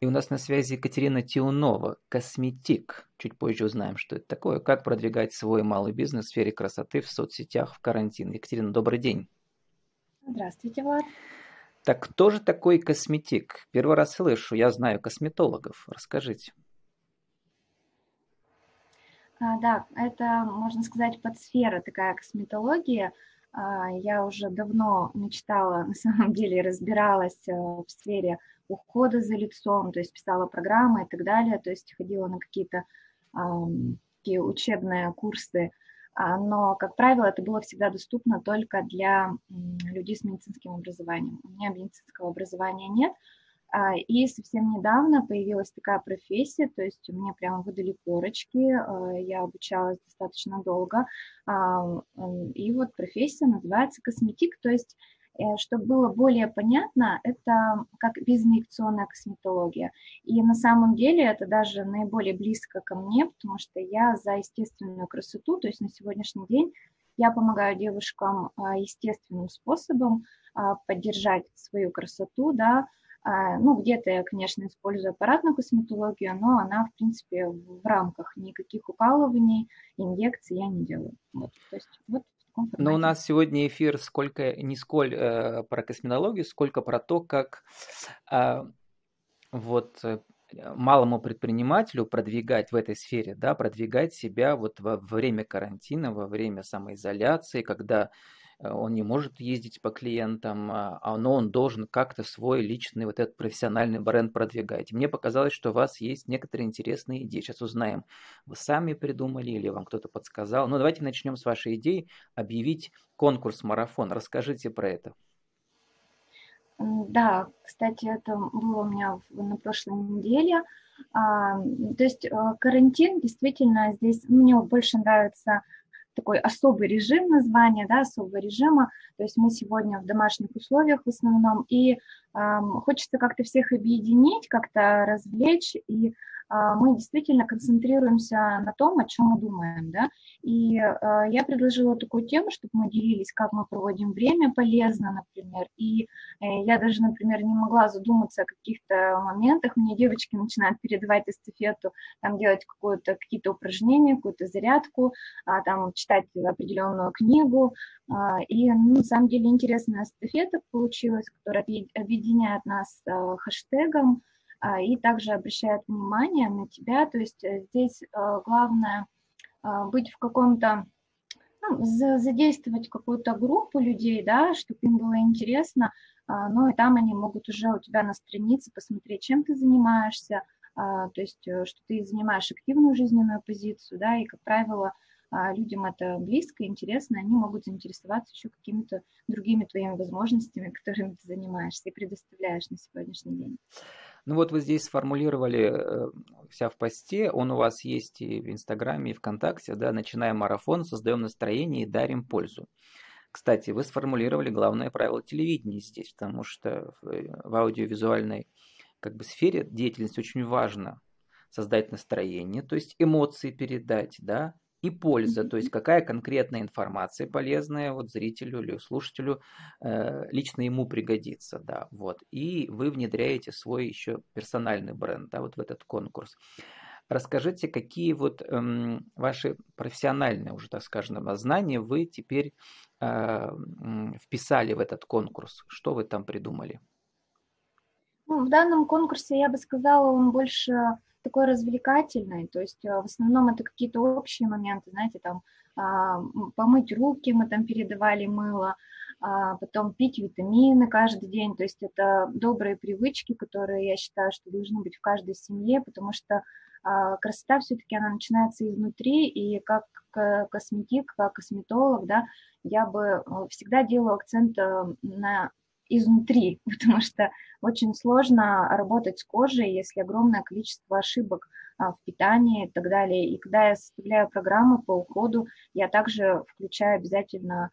И у нас на связи Екатерина Тиунова, косметик. Чуть позже узнаем, что это такое. Как продвигать свой малый бизнес в сфере красоты в соцсетях в карантин. Екатерина, добрый день. Здравствуйте, Влад. Так кто же такой косметик? Первый раз слышу, я знаю косметологов. Расскажите. А, да, это, можно сказать, подсфера такая косметология. А, я уже давно мечтала, на самом деле, разбиралась э, в сфере ухода за лицом, то есть писала программы и так далее, то есть ходила на какие-то такие учебные курсы, а, но, как правило, это было всегда доступно только для людей с медицинским образованием. У меня медицинского образования нет, и совсем недавно появилась такая профессия, то есть мне прямо выдали корочки, а, я обучалась достаточно долго, и вот профессия называется косметик, то есть Э, чтобы было более понятно, это как безинъекционная косметология. И на самом деле это даже наиболее близко ко мне, потому что я за естественную красоту, то есть на сегодняшний день я помогаю девушкам а, естественным способом а, поддержать свою красоту, да, а, ну, где-то я, конечно, использую аппаратную косметологию, но она, в принципе, в рамках никаких укалываний, инъекций я не делаю. Вот, то есть вот формате. Но у нас сегодня эфир сколько, не сколь э, про косметологию, сколько про то, как э, вот малому предпринимателю продвигать в этой сфере, да, продвигать себя вот во время карантина, во время самоизоляции, когда он не может ездить по клиентам, а, а, но он должен как-то свой личный вот этот профессиональный бренд продвигать. мне показалось, что у вас есть некоторые интересные идеи. Сейчас узнаем, вы сами придумали или вам кто-то подсказал. Ну, давайте начнем с вашей идеи объявить конкурс-марафон. Расскажите про это. Да, кстати, это было у меня на прошлой неделе. А, то есть э, карантин действительно здесь мне больше нравится такой особый режим названия, да, особого режима. То есть мы сегодня в домашних условиях в основном, и э, хочется как-то всех объединить, как-то развлечь и мы действительно концентрируемся на том, о чем мы думаем, да, и а, я предложила такую тему, чтобы мы делились, как мы проводим время полезно, например, и э, я даже, например, не могла задуматься о каких-то моментах, мне девочки начинают передавать эстафету, там делать какое-то, какие-то упражнения, какую-то зарядку, а, там читать определенную книгу, и ну, на самом деле интересная эстафета получилась, которая объединяет нас хэштегом, а, и также обращает внимание на тебя. То есть э, здесь э, главное а, быть в каком-то, ну, задействовать какую-то группу людей, да, чтобы им было интересно, а, ну и там они могут уже у тебя на странице посмотреть, чем ты занимаешься, то есть э, что ты занимаешь активную жизненную позицию, да, и, как правило, людям это близко, интересно, они могут заинтересоваться еще какими-то другими твоими возможностями, которыми ты занимаешься и предоставляешь на сегодняшний день. Ну вот вы здесь сформулировали э, вся в посте, он у вас есть и в Инстаграме, и ВКонтакте, да, начинаем марафон, создаем настроение и дарим пользу. Кстати, вы сформулировали главное правило телевидения здесь, потому что в, э, аудиовизуальной как бы, сфере деятельности очень важно создать настроение, то есть эмоции передать, да, и польза, то есть какая конкретная информация полезная вот зрителю или слушателю э, лично ему пригодится, да, вот. И вы внедряете свой еще персональный бренд, да, вот в этот конкурс. Расскажите, какие вот эм, ваши профессиональные уже, так скажем, знания вы теперь э, вписали в этот конкурс? Что вы там придумали? Ну, в данном конкурсе я бы сказала, он больше такой развлекательной, то есть э, в основном это какие-то общие моменты, знаете, там а, помыть руки, мы там передавали мыло, а, потом пить витамины каждый день, то есть это добрые привычки, которые я считаю, что должны быть в каждой семье, потому что а, красота все-таки она начинается изнутри, и как косметик, как косметолог, да, я бы э, всегда делаю акцент э, на изнутри, потому что очень сложно работать с кожей, если огромное количество ошибок а, в питании и так далее. И когда я составляю программы по уходу, я также включаю обязательно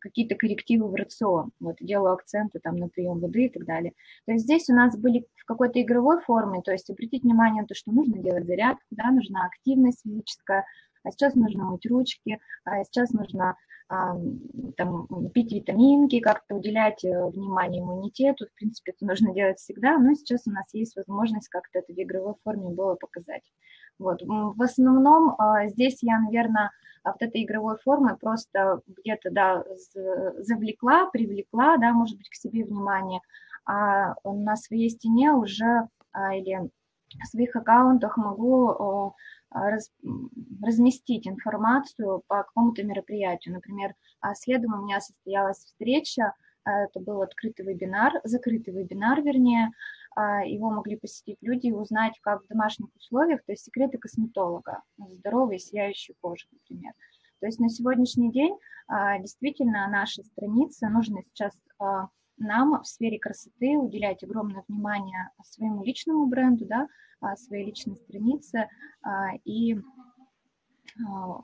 какие-то коррективы в рацион, вот, делаю акценты там на прием воды и так далее. То есть здесь у нас были в какой-то игровой форме, то есть обратить внимание на то, что нужно делать зарядку, да, нужна активность физическая, а сейчас нужно мыть ручки, а сейчас нужно там, пить витаминки, как-то уделять э, внимание иммунитету. В принципе, это нужно делать всегда, но сейчас у нас есть возможность как-то это в игровой форме было показать. Вот. В основном а, здесь я, наверное, вот этой игровой формы просто где-то, да, завлекла, привлекла, да, может быть, к себе внимание, а на своей стене уже а, или в своих аккаунтах могу раз, разместить информацию по какому-то мероприятию. Например, следом у меня состоялась встреча, это был открытый вебинар, закрытый вебинар, вернее, его могли посетить люди и узнать, как в домашних условиях, то есть секреты косметолога, здоровой сияющей кожи, например. То есть на сегодняшний день действительно наша страница, нужно сейчас нам в сфере красоты уделять огромное внимание своему личному бренду, да, а, своей личной странице а, и, а,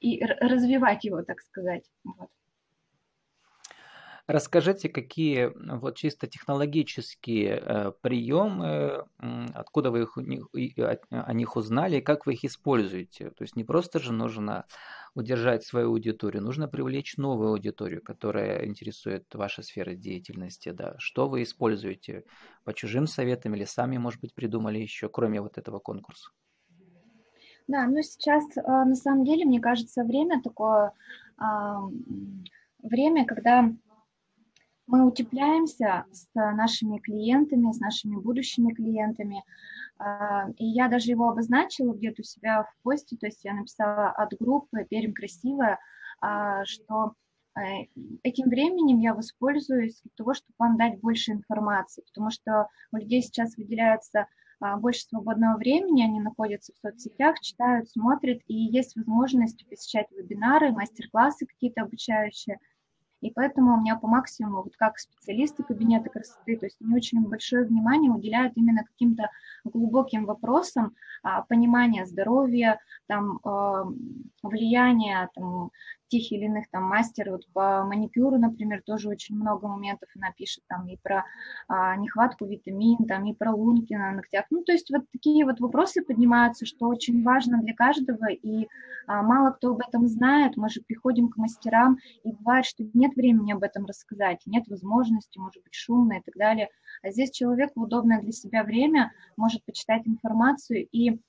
и развивать его, так сказать. Вот. Расскажите, какие вот чисто технологические э, приемы, откуда вы их, о них узнали, как вы их используете? То есть не просто же нужно удержать свою аудиторию, нужно привлечь новую аудиторию, которая интересует ваша сфера деятельности. Да. Что вы используете по чужим советам или сами, может быть, придумали еще, кроме вот этого конкурса? Да, ну сейчас э, на самом деле, мне кажется, время такое, время, когда мы утепляемся с нашими клиентами, с нашими будущими клиентами. А, и я даже его обозначила где-то у себя в посте, то есть я написала от группы «Перим красивая», что э, этим временем я воспользуюсь для того, чтобы вам дать больше информации, потому что у людей сейчас выделяется а, больше свободного времени, они находятся в соцсетях, читают, смотрят, и есть возможность посещать вебинары, мастер-классы какие-то обучающие – и поэтому у меня по максимуму, вот как специалисты кабинета красоты, то есть они очень большое внимание уделяют именно каким-то глубоким вопросам а, понимания здоровья, там, а, влияния там, тех или иных там мастер вот по маникюру, например, тоже очень много моментов она пишет там и про а, нехватку витамин, там и про лунки на ногтях. Ну, то есть вот такие вот вопросы поднимаются, что очень важно для каждого, и а, мало кто об этом знает. Мы же приходим к мастерам, и бывает, что нет времени об этом рассказать, нет возможности, может быть, шумно и так далее. А здесь человек в удобное для себя время может почитать информацию и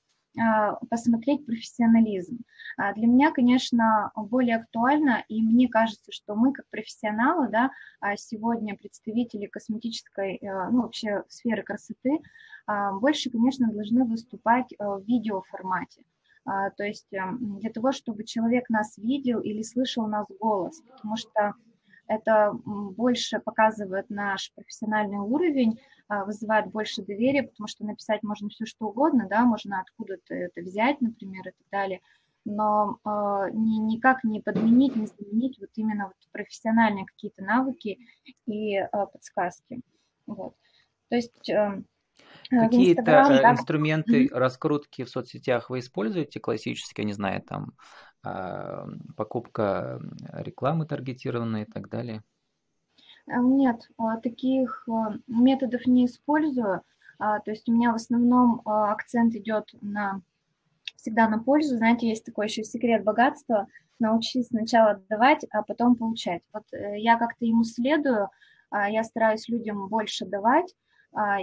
посмотреть профессионализм. А для меня, конечно, более актуально, и мне кажется, что мы, как профессионалы, да, а сегодня представители косметической, ну, вообще сферы красоты, больше, конечно, должны выступать в видеоформате. То есть эм, для того, чтобы человек нас видел или слышал нас голос, потому что это больше показывает наш профессиональный уровень, а, вызывает больше доверия, потому что написать можно все что угодно, да, можно откуда-то это взять, например, и так далее, но э, ни, никак не подменить, не заменить вот именно вот профессиональные какие-то навыки и э, подсказки. Вот. То есть э, Какие-то да. инструменты раскрутки в соцсетях вы используете классические, не знаю, там покупка рекламы таргетированной и так далее? Э, нет, а, таких а, методов не использую. А, то есть у меня в основном акцент идет на всегда на пользу. Знаете, есть такой еще секрет богатства. Научись сначала отдавать, а потом получать. Вот э, я как-то ему следую, я стараюсь людям больше давать,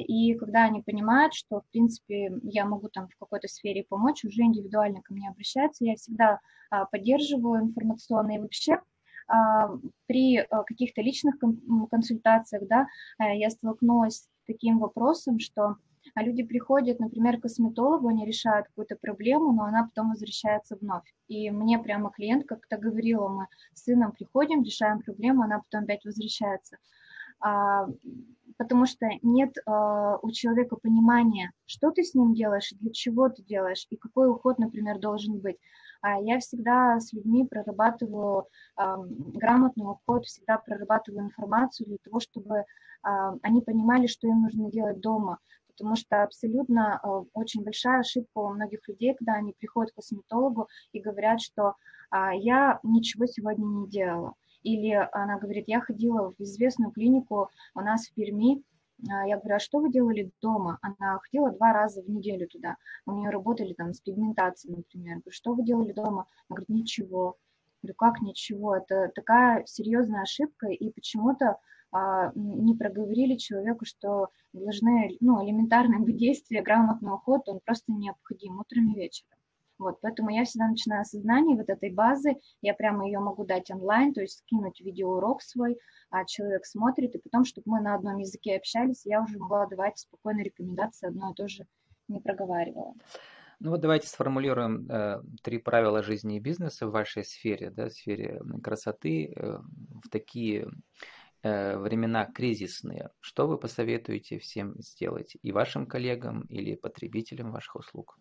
и когда они понимают, что, в принципе, я могу там в какой-то сфере помочь, уже индивидуально ко мне обращаются, я всегда поддерживаю информационно и вообще а, при а, каких-то личных консультациях, да, я столкнулась с таким вопросом, что люди приходят, например, к косметологу, они решают какую-то проблему, но она потом возвращается вновь. И мне прямо клиент как-то говорила, мы с сыном приходим, решаем проблему, она потом опять возвращается. А, потому что нет у человека понимания, что ты с ним делаешь, для чего ты делаешь, и какой уход, например, должен быть. А я всегда с людьми прорабатываю грамотный уход, всегда прорабатываю информацию для того, чтобы они понимали, что им нужно делать дома, потому что абсолютно а, очень большая ошибка у многих людей, когда они приходят к косметологу и говорят, что а, я ничего сегодня не делала. Или она говорит, я ходила в известную клинику у нас в Перми, а, я говорю, а что вы делали дома? Она ходила два раза в неделю туда. У нее работали там с пигментацией, например. Я говорю, что вы делали дома? Она говорит, ничего. Я говорю, как ничего? Это такая серьезная ошибка, и почему-то а, не проговорили человеку, что должны, ну, элементарные действия, грамотный уход, он просто необходим утром и вечером. Вот, поэтому я всегда начинаю с знаний вот этой базы, я прямо ее могу дать онлайн, то есть скинуть видеоурок свой, а человек смотрит, и потом, чтобы мы на одном языке общались, я уже могла давать спокойно рекомендации, одно и то же не проговаривала. Ну вот давайте сформулируем э, три правила жизни и бизнеса в вашей сфере, да, в сфере красоты, э, в такие э, времена кризисные. Что вы посоветуете всем сделать и вашим коллегам или потребителям ваших услуг?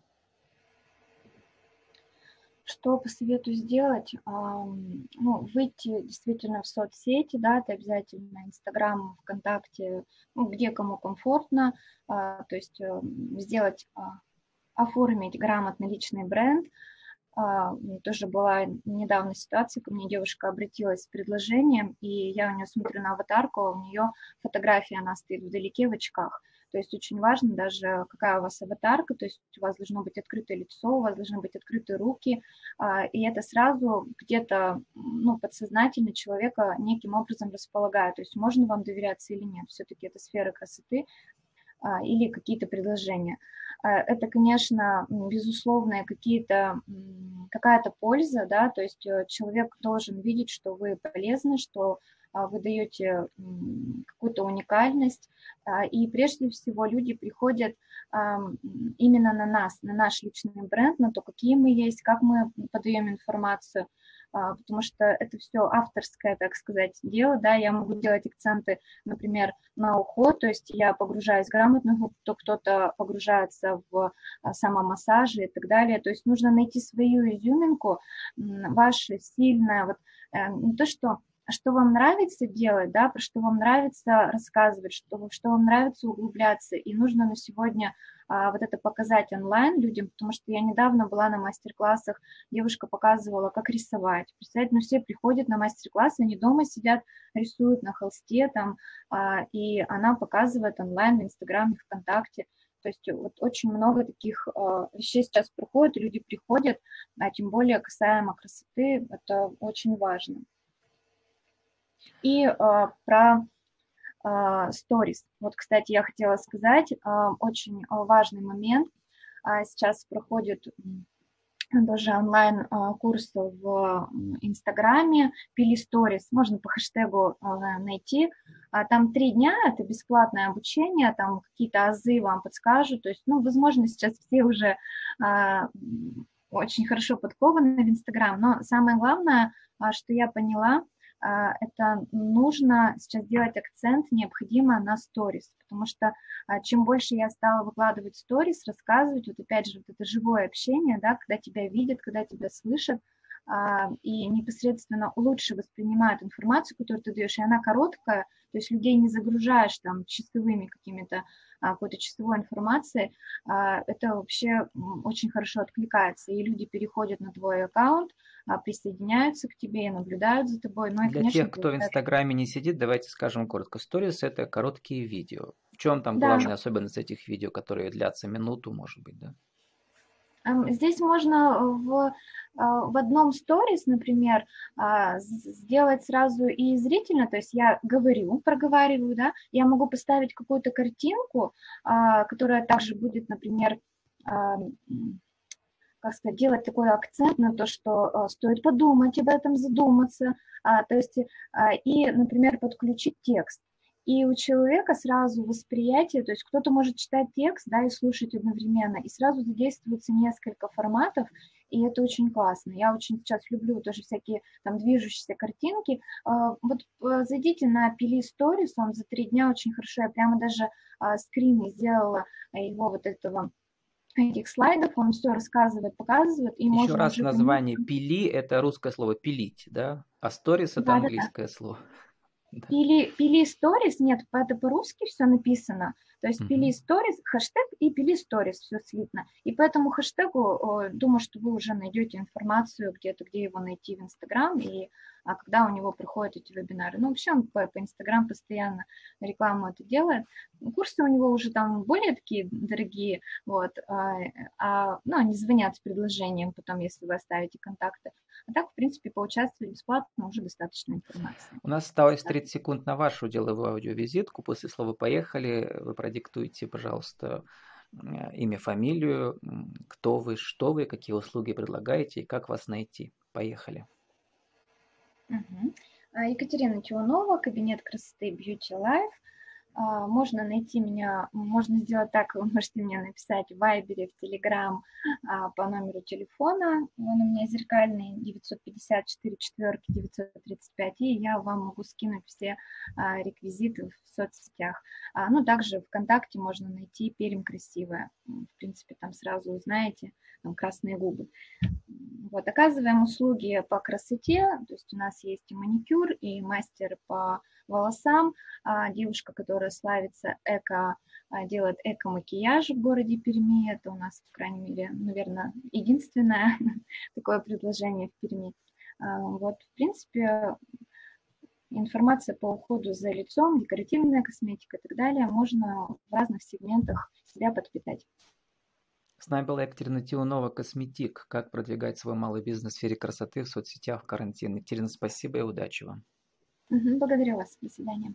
Что посоветую сделать? Ну, выйти действительно в соцсети, да, это обязательно Инстаграм, ВКонтакте, ну, где кому комфортно, а, то есть э, сделать, а, оформить грамотный личный бренд. А, тоже была недавно ситуация, ко мне девушка обратилась с предложением, и я у нее смотрю на аватарку, у нее фотография, она стоит вдалеке в очках – то есть очень важно даже, какая у вас аватарка, то есть у вас должно быть открытое лицо, у вас должны быть открыты руки, а, и это сразу где-то ну, подсознательно человека неким образом располагает. То есть можно вам доверяться или нет, все-таки это сфера красоты а, или какие-то предложения. А, это, конечно, безусловно, какие-то, какая-то польза, да, то есть э, человек должен видеть, что вы полезны, что вы даете какую-то уникальность, а, и прежде всего люди приходят именно на нас, на наш личный бренд, на то, какие мы есть, как мы подаем информацию, а, потому что это все авторское, так сказать, дело, да, я могу делать акценты, например, на уход, то есть я погружаюсь грамотно, то кто-то погружается в самомассажи и так далее, то есть нужно найти свою изюминку, ваше сильное, вот э, не то, что что вам нравится делать, да, про что вам нравится рассказывать, что, что вам нравится углубляться. И нужно на сегодня а, вот это показать онлайн людям, потому что я недавно была на мастер-классах, девушка показывала, как рисовать. Представляете, ну все приходят на мастер-классы, они дома сидят, рисуют на холсте там, а, и она показывает онлайн в Инстаграме, ВКонтакте. То есть вот очень много таких э, вещей сейчас проходит, люди приходят, а тем более касаемо красоты, это очень важно. И а, про сторис. А, вот, кстати, я хотела сказать, а, очень важный момент. Сейчас проходит тоже онлайн курс в Инстаграме, Пили Сторис, можно по хэштегу найти. Там три дня, это бесплатное обучение, там какие-то азы вам подскажут. То есть, ну, возможно, сейчас все уже очень хорошо подкованы в Инстаграм, но самое главное, что я поняла – это нужно сейчас делать акцент необходимо на сторис, потому что а, чем больше я стала выкладывать сторис, рассказывать, вот опять же, вот это живое общение, да, когда тебя видят, когда тебя слышат, а, и непосредственно лучше воспринимают информацию, которую ты даешь, и она короткая, то есть людей не загружаешь там часовыми какими-то какой-то часовой информацией, это вообще очень хорошо откликается, и люди переходят на твой аккаунт, присоединяются к тебе и наблюдают за тобой. Ну, и, Для конечно, тех, кто в Инстаграме не сидит, давайте скажем коротко. Сторис – это короткие видео. В чем там да. главная особенность этих видео, которые длятся минуту, может быть, да? Здесь можно в, а, в одном сторис, например, а, сделать сразу и зрительно, то есть я говорю, проговариваю, да, я могу поставить какую-то картинку, а, которая также будет, например, как сказать, делать такой акцент на то, что стоит подумать об этом, задуматься, то есть и, например, подключить текст и у человека сразу восприятие, то есть кто-то может читать текст, да, и слушать одновременно, и сразу задействуется несколько форматов, и это очень классно. Я очень сейчас люблю тоже всякие там движущиеся картинки. А, вот э, зайдите на Пили Stories, он за три дня очень хорошо, я прямо даже а, скрины сделала его вот этого этих слайдов, он все рассказывает, показывает. И Еще раз название пили – это русское слово пилить, да? А stories – это да, английское да, да. слово. Пили, пили сторис, нет, это по-русски все написано. То есть пили сторис, хэштег и пили сторис, все слитно. И по этому хэштегу, думаю, что вы уже найдете информацию где-то, где его найти в Инстаграм, и а когда у него проходят эти вебинары. Ну, вообще он по, по Инстаграм постоянно рекламу это делает. Курсы у него уже там более такие дорогие, вот, а, а, ну, они звонят с предложением потом, если вы оставите контакты. А так, в принципе, поучаствовать бесплатно уже достаточно информации. У нас осталось 30 секунд на вашу деловую аудиовизитку. После слова «поехали» вы продиктуйте, пожалуйста, имя, фамилию, кто вы, что вы, какие услуги предлагаете и как вас найти. Поехали. Угу. Екатерина Тионова, кабинет красоты Beauty Life. А, можно найти меня, можно сделать так, вы можете мне написать в Вайбере, в Телеграм а, по номеру телефона, он у меня зеркальный 954 4 935, и я вам могу скинуть все а, реквизиты в соцсетях. Ну, также ВКонтакте можно найти Перим Красивая, в принципе, там сразу узнаете, там красные губы. Вот, оказываем услуги по красоте, то есть у нас есть и маникюр, и мастер по волосам, а, девушка, которая славится эко, а, делает эко-макияж в городе Перми, это у нас, по крайней мере, наверное, единственное такое предложение в Перми. А, вот, в принципе, информация по уходу за лицом, декоративная косметика и так далее можно в разных сегментах себя подпитать. С нами была Екатерина Тионова, косметик. Как продвигать свой малый бизнес в сфере красоты в соцсетях в карантин. Екатерина, спасибо и удачи вам. Благодарю вас. До свидания.